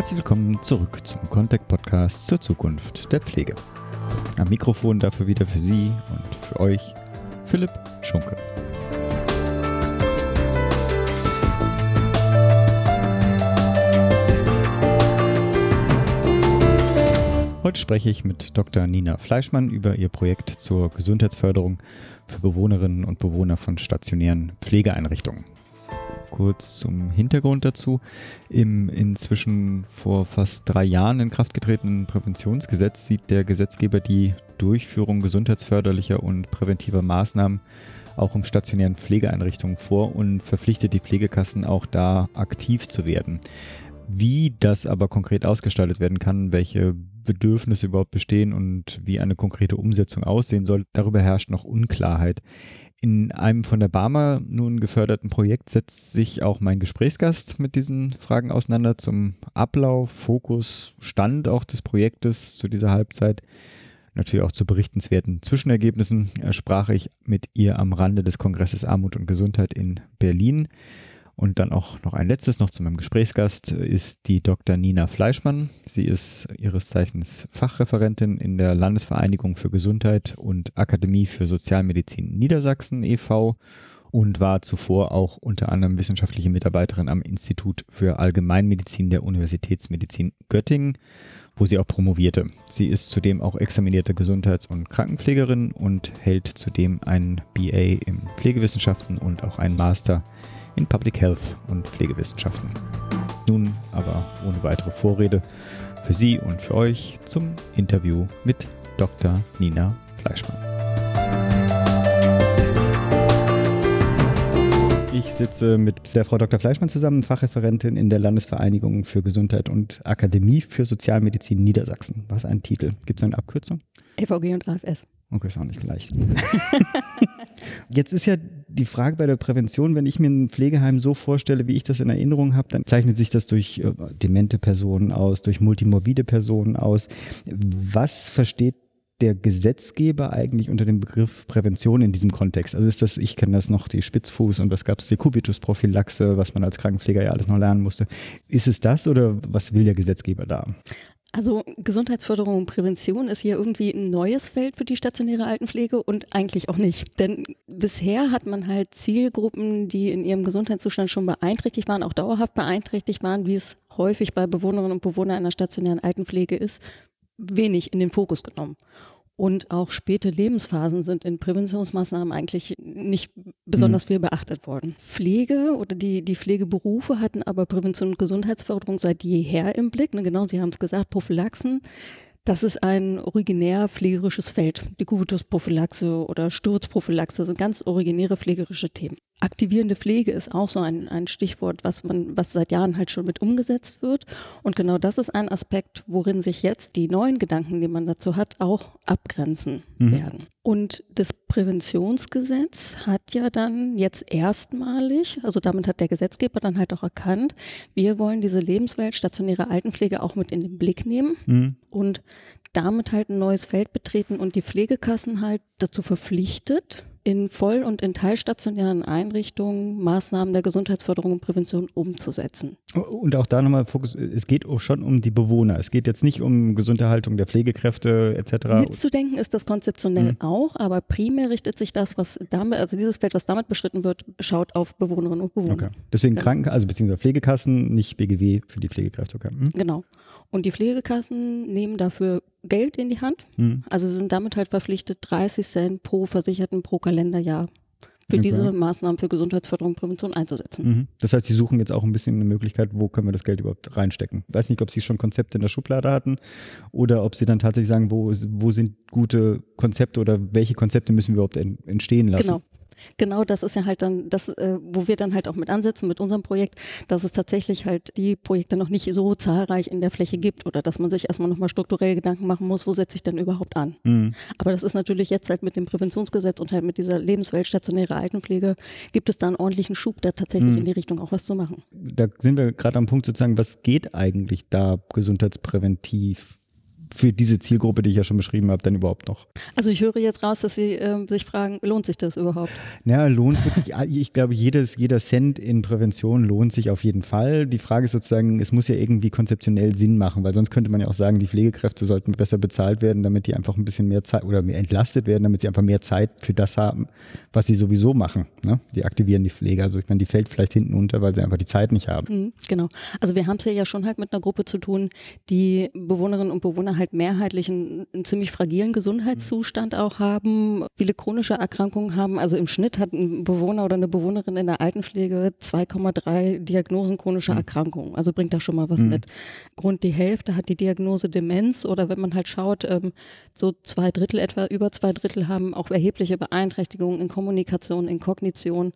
Herzlich willkommen zurück zum Contact Podcast zur Zukunft der Pflege. Am Mikrofon dafür wieder für Sie und für euch Philipp Schunke. Heute spreche ich mit Dr. Nina Fleischmann über ihr Projekt zur Gesundheitsförderung für Bewohnerinnen und Bewohner von stationären Pflegeeinrichtungen. Kurz zum Hintergrund dazu. Im inzwischen vor fast drei Jahren in Kraft getretenen Präventionsgesetz sieht der Gesetzgeber die Durchführung gesundheitsförderlicher und präventiver Maßnahmen auch im stationären Pflegeeinrichtungen vor und verpflichtet die Pflegekassen auch da aktiv zu werden. Wie das aber konkret ausgestaltet werden kann, welche Bedürfnisse überhaupt bestehen und wie eine konkrete Umsetzung aussehen soll, darüber herrscht noch Unklarheit. In einem von der Barmer nun geförderten Projekt setzt sich auch mein Gesprächsgast mit diesen Fragen auseinander zum Ablauf, Fokus, Stand auch des Projektes zu dieser Halbzeit. Natürlich auch zu berichtenswerten Zwischenergebnissen sprach ich mit ihr am Rande des Kongresses Armut und Gesundheit in Berlin. Und dann auch noch ein letztes noch zu meinem Gesprächsgast ist die Dr. Nina Fleischmann. Sie ist ihres Zeichens Fachreferentin in der Landesvereinigung für Gesundheit und Akademie für Sozialmedizin Niedersachsen e.V. und war zuvor auch unter anderem wissenschaftliche Mitarbeiterin am Institut für Allgemeinmedizin der Universitätsmedizin Göttingen, wo sie auch promovierte. Sie ist zudem auch examinierte Gesundheits- und Krankenpflegerin und hält zudem ein BA in Pflegewissenschaften und auch einen Master in Public Health und Pflegewissenschaften. Nun aber ohne weitere Vorrede für Sie und für euch zum Interview mit Dr. Nina Fleischmann. Ich sitze mit der Frau Dr. Fleischmann zusammen, Fachreferentin in der Landesvereinigung für Gesundheit und Akademie für Sozialmedizin Niedersachsen. Was ein Titel? Gibt es eine Abkürzung? EVG und AFS. Okay, ist auch nicht leicht. Jetzt ist ja die Frage bei der Prävention, wenn ich mir ein Pflegeheim so vorstelle, wie ich das in Erinnerung habe, dann zeichnet sich das durch äh, demente Personen aus, durch multimorbide Personen aus. Was versteht der Gesetzgeber eigentlich unter dem Begriff Prävention in diesem Kontext? Also ist das, ich kenne das noch, die Spitzfuß und was gab es, die Kubitusprophylaxe, was man als Krankenpfleger ja alles noch lernen musste. Ist es das oder was will der Gesetzgeber da? Also Gesundheitsförderung und Prävention ist hier irgendwie ein neues Feld für die stationäre Altenpflege und eigentlich auch nicht. Denn bisher hat man halt Zielgruppen, die in ihrem Gesundheitszustand schon beeinträchtigt waren, auch dauerhaft beeinträchtigt waren, wie es häufig bei Bewohnerinnen und Bewohnern einer stationären Altenpflege ist, wenig in den Fokus genommen. Und auch späte Lebensphasen sind in Präventionsmaßnahmen eigentlich nicht besonders mhm. viel beachtet worden. Pflege oder die, die Pflegeberufe hatten aber Prävention und Gesundheitsförderung seit jeher im Blick. Ne, genau, Sie haben es gesagt, Prophylaxen. Das ist ein originär pflegerisches Feld. Die Kubitus-Prophylaxe oder Sturzprophylaxe sind ganz originäre pflegerische Themen. Aktivierende Pflege ist auch so ein, ein Stichwort, was man, was seit Jahren halt schon mit umgesetzt wird. Und genau das ist ein Aspekt, worin sich jetzt die neuen Gedanken, die man dazu hat, auch abgrenzen mhm. werden. Und das Präventionsgesetz hat ja dann jetzt erstmalig, also damit hat der Gesetzgeber dann halt auch erkannt, wir wollen diese Lebenswelt stationäre Altenpflege auch mit in den Blick nehmen mhm. und damit halt ein neues Feld betreten und die Pflegekassen halt dazu verpflichtet, in voll- und in teilstationären Einrichtungen Maßnahmen der Gesundheitsförderung und Prävention umzusetzen. Und auch da nochmal Fokus, es geht auch schon um die Bewohner. Es geht jetzt nicht um Gesunderhaltung der Pflegekräfte etc. Mitzudenken ist das konzeptionell mhm. auch, aber primär richtet sich das, was damit, also dieses Feld, was damit beschritten wird, schaut auf Bewohnerinnen und Bewohner. Okay. Deswegen genau. Kranken, also beziehungsweise Pflegekassen, nicht BGW für die Pflegekräfte. Okay. Mhm. Genau. Und die Pflegekassen nehmen dafür Geld in die Hand. Mhm. Also sind damit halt verpflichtet, 30 Cent pro Versicherten pro Kalenderjahr für okay. diese Maßnahmen für Gesundheitsförderung und Prävention einzusetzen. Mhm. Das heißt, Sie suchen jetzt auch ein bisschen eine Möglichkeit, wo können wir das Geld überhaupt reinstecken. Ich weiß nicht, ob Sie schon Konzepte in der Schublade hatten oder ob Sie dann tatsächlich sagen, wo, wo sind gute Konzepte oder welche Konzepte müssen wir überhaupt entstehen lassen. Genau genau das ist ja halt dann das, äh, wo wir dann halt auch mit ansetzen mit unserem Projekt, dass es tatsächlich halt die Projekte noch nicht so zahlreich in der Fläche gibt oder dass man sich erstmal nochmal strukturell Gedanken machen muss, wo setze ich denn überhaupt an. Mhm. Aber das ist natürlich jetzt halt mit dem Präventionsgesetz und halt mit dieser Lebenswelt stationäre Altenpflege gibt es da einen ordentlichen Schub, da tatsächlich mhm. in die Richtung auch was zu machen. Da sind wir gerade am Punkt sozusagen, was geht eigentlich da gesundheitspräventiv für diese Zielgruppe, die ich ja schon beschrieben habe, dann überhaupt noch? Also ich höre jetzt raus, dass Sie äh, sich fragen, lohnt sich das überhaupt? Ja, lohnt wirklich, ich glaube, jedes, jeder Cent in Prävention lohnt sich auf jeden Fall. Die Frage ist sozusagen, es muss ja irgendwie konzeptionell Sinn machen, weil sonst könnte man ja auch sagen, die Pflegekräfte sollten besser bezahlt werden, damit die einfach ein bisschen mehr Zeit oder mehr entlastet werden, damit sie einfach mehr Zeit für das haben, was sie sowieso machen. Ne? Die aktivieren die Pflege. Also ich meine, die fällt vielleicht hinten unter, weil sie einfach die Zeit nicht haben. Mhm, genau. Also wir haben es ja schon halt mit einer Gruppe zu tun, die Bewohnerinnen und Bewohner halt mehrheitlich einen, einen ziemlich fragilen Gesundheitszustand auch haben, viele chronische Erkrankungen haben. Also im Schnitt hat ein Bewohner oder eine Bewohnerin in der Altenpflege 2,3 Diagnosen chronischer mhm. Erkrankungen. Also bringt da schon mal was mhm. mit. Rund die Hälfte hat die Diagnose Demenz oder wenn man halt schaut, ähm, so zwei Drittel etwa, über zwei Drittel haben auch erhebliche Beeinträchtigungen in Kommunikation, in Kognition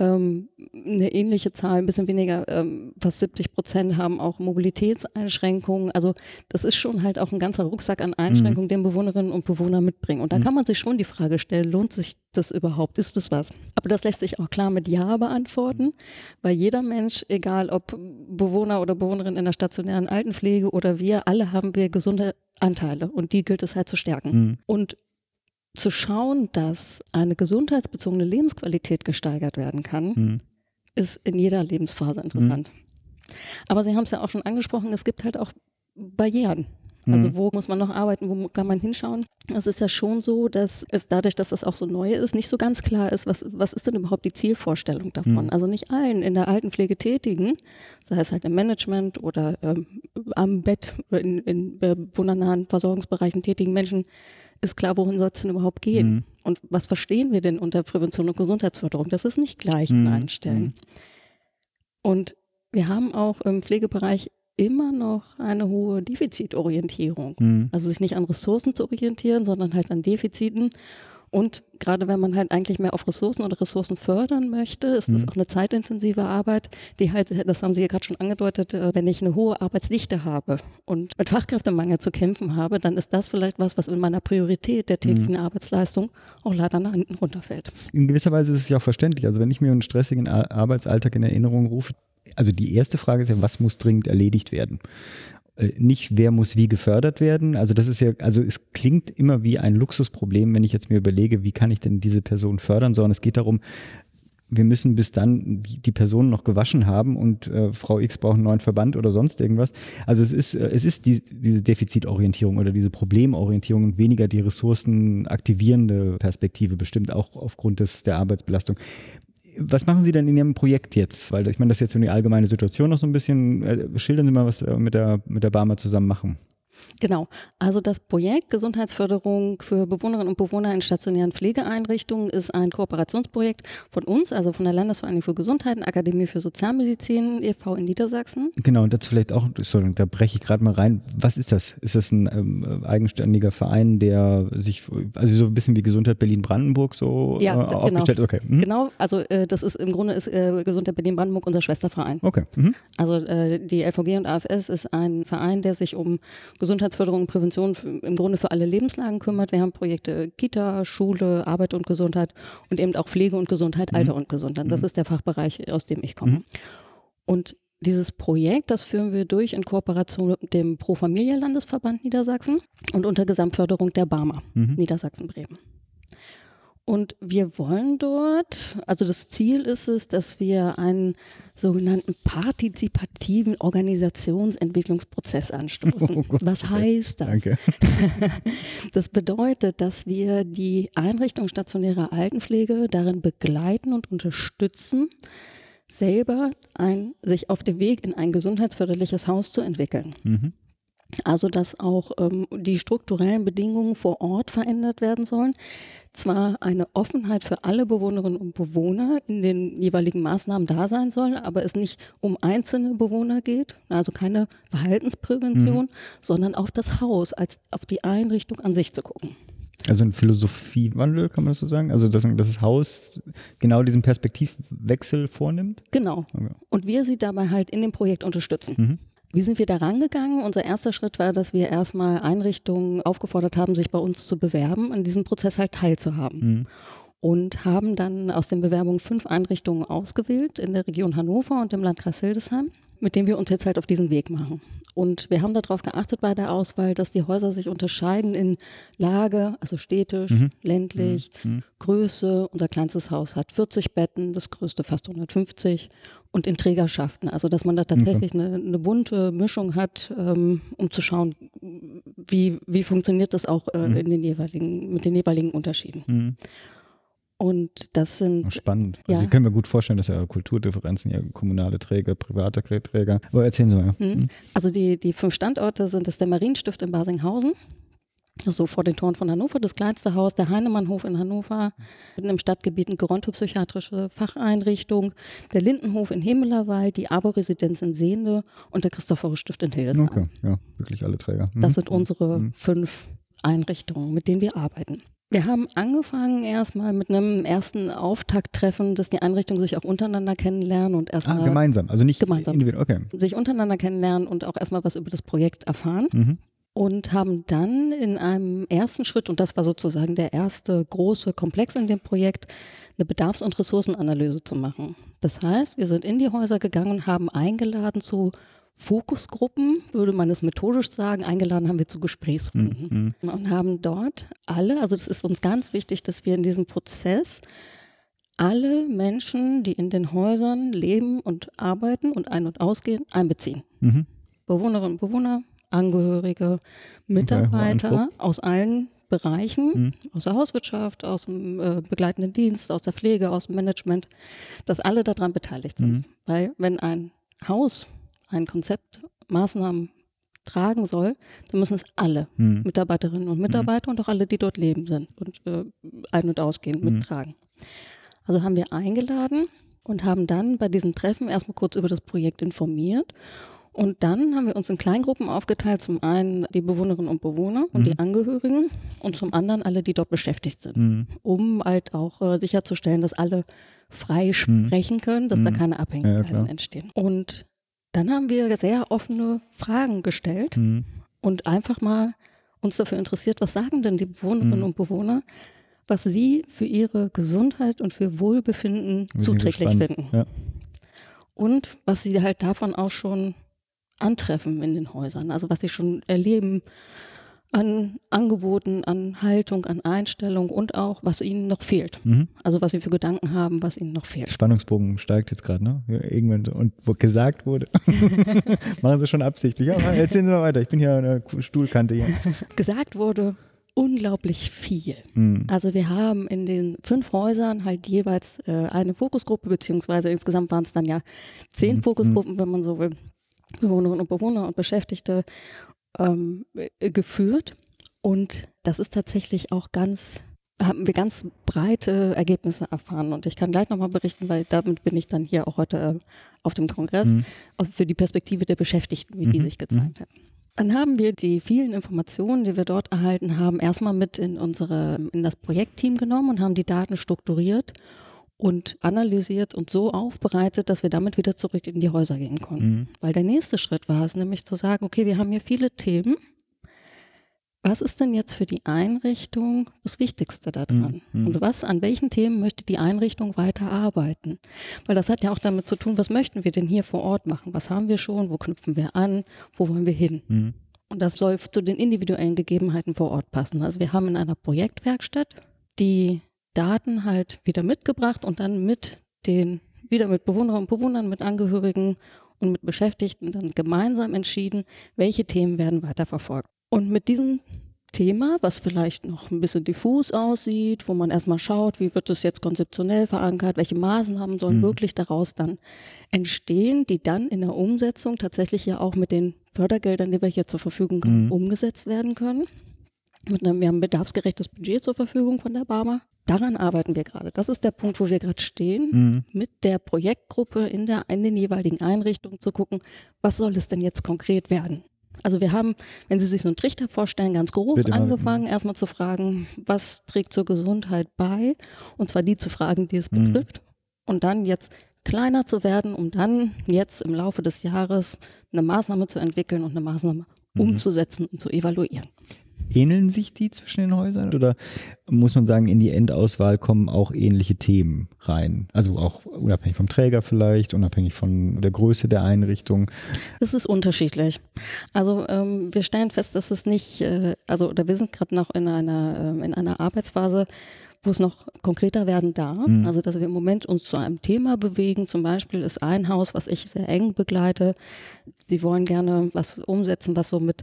ähm, eine ähnliche Zahl, ein bisschen weniger, ähm, fast 70 Prozent haben auch Mobilitätseinschränkungen. Also das ist schon halt auch ein ganzer Rucksack an Einschränkungen, mhm. den Bewohnerinnen und Bewohner mitbringen. Und da mhm. kann man sich schon die Frage stellen, lohnt sich das überhaupt? Ist das was? Aber das lässt sich auch klar mit Ja beantworten, weil jeder Mensch, egal ob Bewohner oder Bewohnerin in der stationären Altenpflege oder wir, alle haben wir gesunde Anteile und die gilt es halt zu stärken. Mhm. Und zu schauen, dass eine gesundheitsbezogene Lebensqualität gesteigert werden kann, mhm. ist in jeder Lebensphase interessant. Mhm. Aber Sie haben es ja auch schon angesprochen, es gibt halt auch Barrieren. Also mhm. wo muss man noch arbeiten, wo kann man hinschauen? Es ist ja schon so, dass es dadurch, dass das auch so neu ist, nicht so ganz klar ist, was, was ist denn überhaupt die Zielvorstellung davon? Mhm. Also nicht allen in der Altenpflege tätigen, sei es halt im Management oder ähm, am Bett oder in, in bewohnernahen Versorgungsbereichen tätigen Menschen ist klar, wohin soll es denn überhaupt gehen? Mhm. Und was verstehen wir denn unter Prävention und Gesundheitsförderung? Das ist nicht gleich mhm. einstellen. Mhm. Und wir haben auch im Pflegebereich immer noch eine hohe Defizitorientierung. Mhm. Also sich nicht an Ressourcen zu orientieren, sondern halt an Defiziten. Und gerade wenn man halt eigentlich mehr auf Ressourcen oder Ressourcen fördern möchte, ist das mhm. auch eine zeitintensive Arbeit, die halt, das haben Sie ja gerade schon angedeutet, äh, wenn ich eine hohe Arbeitsdichte habe und mit Fachkräftemangel zu kämpfen habe, dann ist das vielleicht was, was in meiner Priorität der täglichen mhm. Arbeitsleistung auch leider nach hinten runterfällt. In gewisser Weise ist es ja auch verständlich. Also wenn ich mir einen stressigen Arbeitsalltag in Erinnerung rufe, also die erste Frage ist ja, was muss dringend erledigt werden? Äh, nicht, wer muss wie gefördert werden. Also das ist ja, also es klingt immer wie ein Luxusproblem, wenn ich jetzt mir überlege, wie kann ich denn diese Person fördern, sondern es geht darum, wir müssen bis dann die Person noch gewaschen haben und äh, Frau X braucht einen neuen Verband oder sonst irgendwas. Also es ist, äh, es ist die, diese Defizitorientierung oder diese Problemorientierung und weniger die ressourcenaktivierende Perspektive bestimmt auch aufgrund des, der Arbeitsbelastung. Was machen Sie denn in Ihrem Projekt jetzt? Weil ich meine, das ist jetzt so die allgemeine Situation noch so ein bisschen. Äh, schildern Sie mal, was wir mit der, mit der Barmer zusammen machen. Genau. Also das Projekt Gesundheitsförderung für Bewohnerinnen und Bewohner in stationären Pflegeeinrichtungen ist ein Kooperationsprojekt von uns, also von der Landesvereinigung für Gesundheit und Akademie für Sozialmedizin e.V. in Niedersachsen. Genau, und dazu vielleicht auch, Entschuldigung, da breche ich gerade mal rein. Was ist das? Ist das ein ähm, eigenständiger Verein, der sich, also so ein bisschen wie Gesundheit Berlin-Brandenburg so ja, äh, aufgestellt? Genau. Okay. Mhm. Genau, also äh, das ist im Grunde ist äh, Gesundheit Berlin-Brandenburg unser Schwesterverein. Okay. Mhm. Also äh, die LVG und AFS ist ein Verein, der sich um Gesundheitsförderung und Prävention im Grunde für alle Lebenslagen kümmert. Wir haben Projekte Kita, Schule, Arbeit und Gesundheit und eben auch Pflege und Gesundheit, mhm. Alter und Gesundheit. Das mhm. ist der Fachbereich, aus dem ich komme. Mhm. Und dieses Projekt, das führen wir durch in Kooperation mit dem Pro Familie Landesverband Niedersachsen und unter Gesamtförderung der Barmer mhm. Niedersachsen-Bremen. Und wir wollen dort, also das Ziel ist es, dass wir einen sogenannten partizipativen Organisationsentwicklungsprozess anstoßen. Oh Was heißt das? Danke. Das bedeutet, dass wir die Einrichtung stationärer Altenpflege darin begleiten und unterstützen, selber ein, sich auf dem Weg in ein gesundheitsförderliches Haus zu entwickeln. Mhm. Also dass auch ähm, die strukturellen Bedingungen vor Ort verändert werden sollen. Zwar eine Offenheit für alle Bewohnerinnen und Bewohner in den jeweiligen Maßnahmen da sein soll, aber es nicht um einzelne Bewohner geht, also keine Verhaltensprävention, mhm. sondern auf das Haus, als auf die Einrichtung an sich zu gucken. Also ein Philosophiewandel, kann man das so sagen? Also, dass, dass das Haus genau diesen Perspektivwechsel vornimmt? Genau. Okay. Und wir sie dabei halt in dem Projekt unterstützen. Mhm. Wie sind wir da rangegangen? Unser erster Schritt war, dass wir erstmal Einrichtungen aufgefordert haben, sich bei uns zu bewerben, an diesem Prozess halt teilzuhaben. Mhm. Und haben dann aus den Bewerbungen fünf Einrichtungen ausgewählt in der Region Hannover und im Landkreis Hildesheim, mit denen wir uns jetzt halt auf diesen Weg machen. Und wir haben darauf geachtet bei der Auswahl, dass die Häuser sich unterscheiden in Lage, also städtisch, mhm. ländlich, mhm. mhm. Größe. Unser kleinstes Haus hat 40 Betten, das größte fast 150 und in Trägerschaften. Also dass man da tatsächlich okay. eine, eine, bunte Mischung hat, ähm, um zu schauen, wie, wie funktioniert das auch äh, mhm. in den jeweiligen, mit den jeweiligen Unterschieden. Mhm. Und das sind. Spannend. Also ja. ich kann mir gut vorstellen, dass ja Kulturdifferenzen, ja kommunale Träger, private Träger. Aber erzählen Sie mal. Mhm. Also die, die fünf Standorte sind das der Marienstift in Basinghausen. So vor den Toren von Hannover, das kleinste Haus, der Heinemannhof in Hannover, mitten im Stadtgebiet eine gerontopsychiatrische Facheinrichtung, der Lindenhof in Himmelerwald, die Abo-Residenz in Sehende und der Christophorus-Stift in Hildesheim. Okay, ja, wirklich alle Träger. Mhm. Das sind unsere mhm. fünf Einrichtungen, mit denen wir arbeiten. Wir haben angefangen erstmal mit einem ersten Auftakttreffen, dass die Einrichtungen sich auch untereinander kennenlernen und erstmal. Ah, gemeinsam, also nicht gemeinsam. individuell, okay. Sich untereinander kennenlernen und auch erstmal was über das Projekt erfahren. Mhm. Und haben dann in einem ersten Schritt, und das war sozusagen der erste große Komplex in dem Projekt, eine Bedarfs- und Ressourcenanalyse zu machen. Das heißt, wir sind in die Häuser gegangen und haben eingeladen zu Fokusgruppen, würde man es methodisch sagen, eingeladen haben wir zu Gesprächsrunden mhm. und haben dort alle, also das ist uns ganz wichtig, dass wir in diesem Prozess alle Menschen, die in den Häusern leben und arbeiten und ein- und ausgehen, einbeziehen. Mhm. Bewohnerinnen und Bewohner, Angehörige, Mitarbeiter okay, aus allen Bereichen, mhm. aus der Hauswirtschaft, aus dem äh, begleitenden Dienst, aus der Pflege, aus dem Management, dass alle daran beteiligt sind. Mhm. Weil wenn ein Haus ein Konzept, Maßnahmen tragen soll, dann müssen es alle mhm. Mitarbeiterinnen und Mitarbeiter mhm. und auch alle, die dort leben sind und äh, ein- und ausgehen, mhm. mittragen. Also haben wir eingeladen und haben dann bei diesem Treffen erstmal kurz über das Projekt informiert. Und dann haben wir uns in Kleingruppen aufgeteilt, zum einen die Bewohnerinnen und Bewohner und die mhm. Angehörigen und zum anderen alle, die dort beschäftigt sind, mhm. um halt auch äh, sicherzustellen, dass alle frei sprechen können, dass da keine Abhängigkeiten ja, entstehen. Und dann haben wir sehr offene Fragen gestellt mhm. und einfach mal uns dafür interessiert, was sagen denn die Bewohnerinnen mhm. und Bewohner, was sie für ihre Gesundheit und für Wohlbefinden zuträglich finden. Ja. Und was sie halt davon auch schon antreffen in den Häusern, also was sie schon erleben, an Angeboten, an Haltung, an Einstellung und auch, was ihnen noch fehlt. Mhm. Also was sie für Gedanken haben, was ihnen noch fehlt. Spannungsbogen steigt jetzt gerade, ne? Irgendwann und wo gesagt wurde. Machen Sie schon absichtlich. Ja, erzählen Sie mal weiter. Ich bin hier an der Stuhlkante hier. gesagt wurde unglaublich viel. Mhm. Also wir haben in den fünf Häusern halt jeweils äh, eine Fokusgruppe, beziehungsweise insgesamt waren es dann ja zehn mhm. Fokusgruppen, wenn man so will. Bewohnerinnen und Bewohner und Beschäftigte ähm, äh, geführt. Und das ist tatsächlich auch ganz, haben wir ganz breite Ergebnisse erfahren. Und ich kann gleich nochmal berichten, weil damit bin ich dann hier auch heute äh, auf dem Kongress, mhm. also für die Perspektive der Beschäftigten, wie mhm. die sich gezeigt mhm. hat. Dann haben wir die vielen Informationen, die wir dort erhalten haben, erstmal mit in unsere, in das Projektteam genommen und haben die Daten strukturiert und analysiert und so aufbereitet, dass wir damit wieder zurück in die Häuser gehen konnten. Mhm. Weil der nächste Schritt war es nämlich zu sagen, okay, wir haben hier viele Themen. Was ist denn jetzt für die Einrichtung das Wichtigste daran? Mhm. Und was, an welchen Themen möchte die Einrichtung weiter arbeiten? Weil das hat ja auch damit zu tun, was möchten wir denn hier vor Ort machen? Was haben wir schon? Wo knüpfen wir an? Wo wollen wir hin? Mhm. Und das soll zu den individuellen Gegebenheiten vor Ort passen. Also wir haben in einer Projektwerkstatt, die Daten halt wieder mitgebracht und dann mit den, wieder mit Bewohnerinnen und Bewohnern, mit Angehörigen und mit Beschäftigten dann gemeinsam entschieden, welche Themen werden weiterverfolgt. Und mit diesem Thema, was vielleicht noch ein bisschen diffus aussieht, wo man erstmal schaut, wie wird es jetzt konzeptionell verankert, welche Maßnahmen sollen mhm. wirklich daraus dann entstehen, die dann in der Umsetzung tatsächlich ja auch mit den Fördergeldern, die wir hier zur Verfügung haben, mhm. umgesetzt werden können. wir haben ein bedarfsgerechtes Budget zur Verfügung von der Barmer Daran arbeiten wir gerade. Das ist der Punkt, wo wir gerade stehen, mhm. mit der Projektgruppe in, der, in den jeweiligen Einrichtungen zu gucken, was soll es denn jetzt konkret werden? Also wir haben, wenn Sie sich so einen Trichter vorstellen, ganz groß angefangen, mal. erstmal zu fragen, was trägt zur Gesundheit bei? Und zwar die zu fragen, die es mhm. betrifft. Und dann jetzt kleiner zu werden, um dann jetzt im Laufe des Jahres eine Maßnahme zu entwickeln und eine Maßnahme mhm. umzusetzen und zu evaluieren. Ähneln sich die zwischen den Häusern oder muss man sagen, in die Endauswahl kommen auch ähnliche Themen rein? Also auch unabhängig vom Träger vielleicht, unabhängig von der Größe der Einrichtung? Es ist unterschiedlich. Also ähm, wir stellen fest, dass es nicht, äh, also oder wir sind gerade noch in einer, äh, in einer Arbeitsphase, wo es noch konkreter werden darf. Mhm. Also dass wir im Moment uns zu einem Thema bewegen. Zum Beispiel ist ein Haus, was ich sehr eng begleite. Sie wollen gerne was umsetzen, was so mit,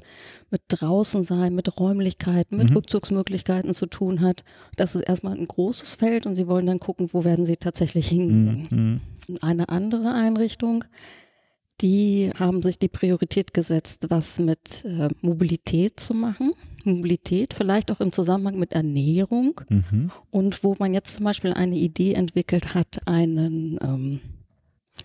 mit draußen sein, mit Räumlichkeiten, mit mhm. Rückzugsmöglichkeiten zu tun hat. Das ist erstmal ein großes Feld und sie wollen dann gucken, wo werden sie tatsächlich hingehen. Mhm. Eine andere Einrichtung die haben sich die Priorität gesetzt, was mit äh, Mobilität zu machen. Mobilität vielleicht auch im Zusammenhang mit Ernährung. Mhm. Und wo man jetzt zum Beispiel eine Idee entwickelt hat, einen, ähm,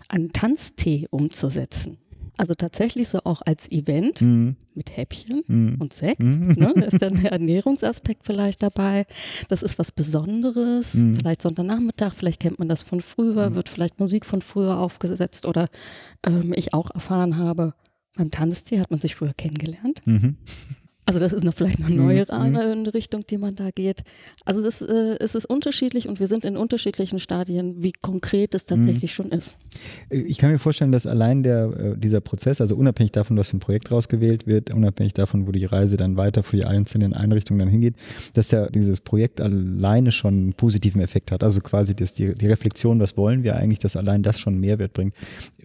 einen Tanztee umzusetzen. Also tatsächlich so auch als Event mhm. mit Häppchen mhm. und Sekt. Mhm. Ne? Da ist dann der Ernährungsaspekt vielleicht dabei. Das ist was Besonderes. Mhm. Vielleicht Sonntagnachmittag, vielleicht kennt man das von früher, mhm. wird vielleicht Musik von früher aufgesetzt oder ähm, ich auch erfahren habe, beim Tanztee hat man sich früher kennengelernt. Mhm. Also das ist noch vielleicht eine neue mhm. Richtung, die man da geht. Also das, äh, es ist unterschiedlich und wir sind in unterschiedlichen Stadien, wie konkret es tatsächlich mhm. schon ist. Äh, ich kann mir vorstellen, dass allein der, äh, dieser Prozess, also unabhängig davon, was für ein Projekt rausgewählt wird, unabhängig davon, wo die Reise dann weiter für die einzelnen Einrichtungen dann hingeht, dass ja dieses Projekt alleine schon einen positiven Effekt hat. Also quasi das, die, die Reflexion, was wollen wir eigentlich, dass allein das schon Mehrwert bringt.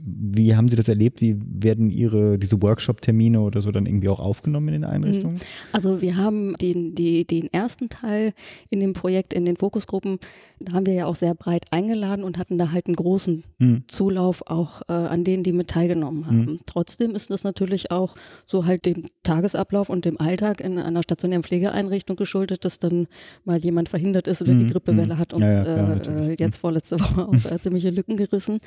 Wie haben Sie das erlebt? Wie werden Ihre, diese Workshop-Termine oder so dann irgendwie auch aufgenommen in den Einrichtungen? Mhm. Also wir haben den, die, den ersten Teil in dem Projekt, in den Fokusgruppen, da haben wir ja auch sehr breit eingeladen und hatten da halt einen großen mhm. Zulauf auch äh, an denen, die mit teilgenommen haben. Mhm. Trotzdem ist das natürlich auch so halt dem Tagesablauf und dem Alltag in einer stationären Pflegeeinrichtung geschuldet, dass dann mal jemand verhindert ist oder mhm. die Grippewelle hat uns ja, ja, klar, äh, jetzt vorletzte Woche auch äh, ziemliche Lücken gerissen.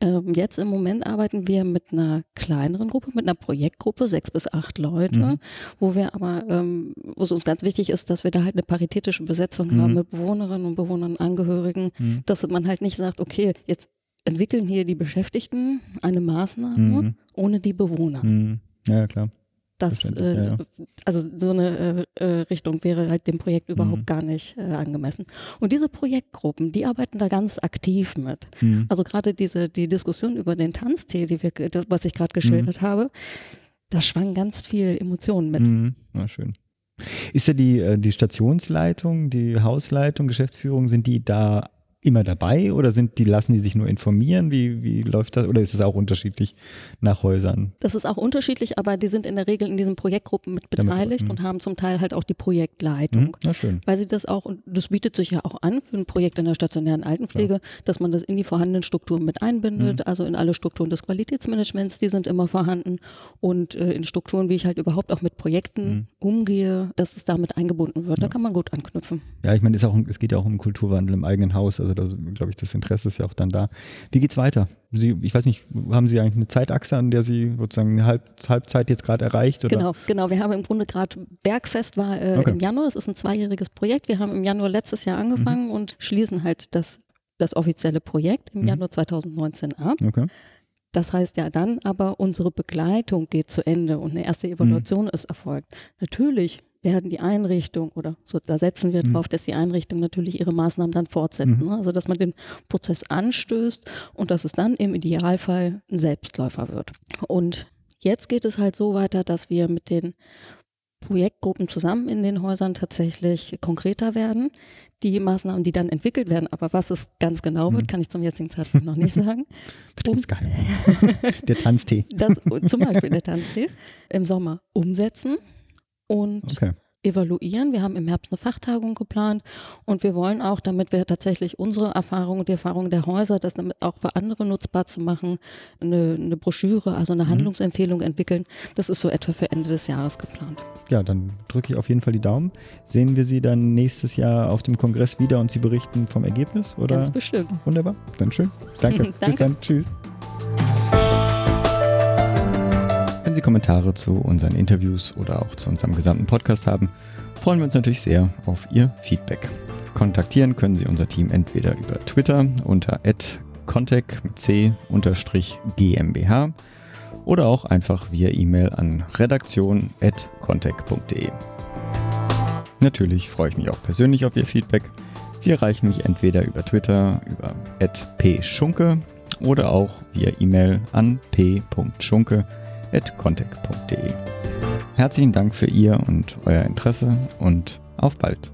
Ähm, jetzt im Moment arbeiten wir mit einer kleineren Gruppe, mit einer Projektgruppe, sechs bis acht Leute, mhm. wo wir aber, ähm, wo es uns ganz wichtig ist, dass wir da halt eine paritätische Besetzung mhm. haben mit Bewohnerinnen und Bewohnern, Angehörigen, mhm. dass man halt nicht sagt, okay, jetzt entwickeln hier die Beschäftigten eine Maßnahme mhm. ohne die Bewohner. Mhm. Ja, klar. Das, äh, ja, ja. also so eine äh, äh, Richtung wäre halt dem Projekt überhaupt mhm. gar nicht äh, angemessen. Und diese Projektgruppen, die arbeiten da ganz aktiv mit. Mhm. Also gerade diese die Diskussion über den Tanztee, die wir, was ich gerade geschildert mhm. habe, da schwang ganz viel Emotionen mit. Mhm. Na schön. Ist ja die, äh, die Stationsleitung, die Hausleitung, Geschäftsführung, sind die da immer dabei oder sind die, lassen die sich nur informieren? Wie, wie läuft das? Oder ist es auch unterschiedlich nach Häusern? Das ist auch unterschiedlich, aber die sind in der Regel in diesen Projektgruppen mit beteiligt Damit, und haben zum Teil halt auch die Projektleitung. Mhm, na schön. Weil sie das auch, und das bietet sich ja auch an für ein Projekt in der stationären Altenpflege, ja. dass man das in die vorhandenen Strukturen mit einbindet, mhm. also in alle Strukturen des Qualitätsmanagements, die sind immer vorhanden und äh, in Strukturen, wie ich halt überhaupt auch mit Projekten mhm. umgehe, dass es damit eingebunden wird. Ja. Da kann man gut anknüpfen. Ja, ich meine, es, es geht ja auch um Kulturwandel im eigenen Haus. Also also da glaube ich, das Interesse ist ja auch dann da. Wie geht's weiter? Sie, ich weiß nicht, haben Sie eigentlich eine Zeitachse, an der Sie sozusagen eine Halb, Halbzeit jetzt gerade erreicht? Oder? Genau, genau. Wir haben im Grunde gerade Bergfest war äh, okay. im Januar. Das ist ein zweijähriges Projekt. Wir haben im Januar letztes Jahr angefangen mhm. und schließen halt das, das offizielle Projekt im mhm. Januar 2019 ab. Okay. Das heißt ja dann aber, unsere Begleitung geht zu Ende und eine erste Evaluation mhm. ist erfolgt. Natürlich werden die Einrichtung oder so, da setzen wir mhm. drauf, dass die Einrichtung natürlich ihre Maßnahmen dann fortsetzen. Mhm. Ne? Also dass man den Prozess anstößt und dass es dann im Idealfall ein Selbstläufer wird. Und jetzt geht es halt so weiter, dass wir mit den Projektgruppen zusammen in den Häusern tatsächlich konkreter werden. Die Maßnahmen, die dann entwickelt werden, aber was es ganz genau wird, mhm. kann ich zum jetzigen Zeitpunkt noch nicht sagen. Betriebsgeheim. der Tanztee. Das, zum Beispiel der Tanztee. Im Sommer umsetzen und okay. evaluieren. Wir haben im Herbst eine Fachtagung geplant und wir wollen auch, damit wir tatsächlich unsere Erfahrungen und die Erfahrungen der Häuser, das damit auch für andere nutzbar zu machen, eine, eine Broschüre, also eine mhm. Handlungsempfehlung entwickeln. Das ist so etwa für Ende des Jahres geplant. Ja, dann drücke ich auf jeden Fall die Daumen. Sehen wir Sie dann nächstes Jahr auf dem Kongress wieder und Sie berichten vom Ergebnis? Oder? Ganz bestimmt. Wunderbar. Dann schön. Danke. Danke. Bis dann. Tschüss. Sie Kommentare zu unseren Interviews oder auch zu unserem gesamten Podcast haben, freuen wir uns natürlich sehr auf Ihr Feedback. Kontaktieren können Sie unser Team entweder über Twitter unter contact mit c GmbH oder auch einfach via E-Mail an redaktion.contact.de. Natürlich freue ich mich auch persönlich auf Ihr Feedback. Sie erreichen mich entweder über Twitter über @pschunke oder auch via E-Mail an p.schunke@contec.de. Herzlichen Dank für Ihr und euer Interesse und auf bald.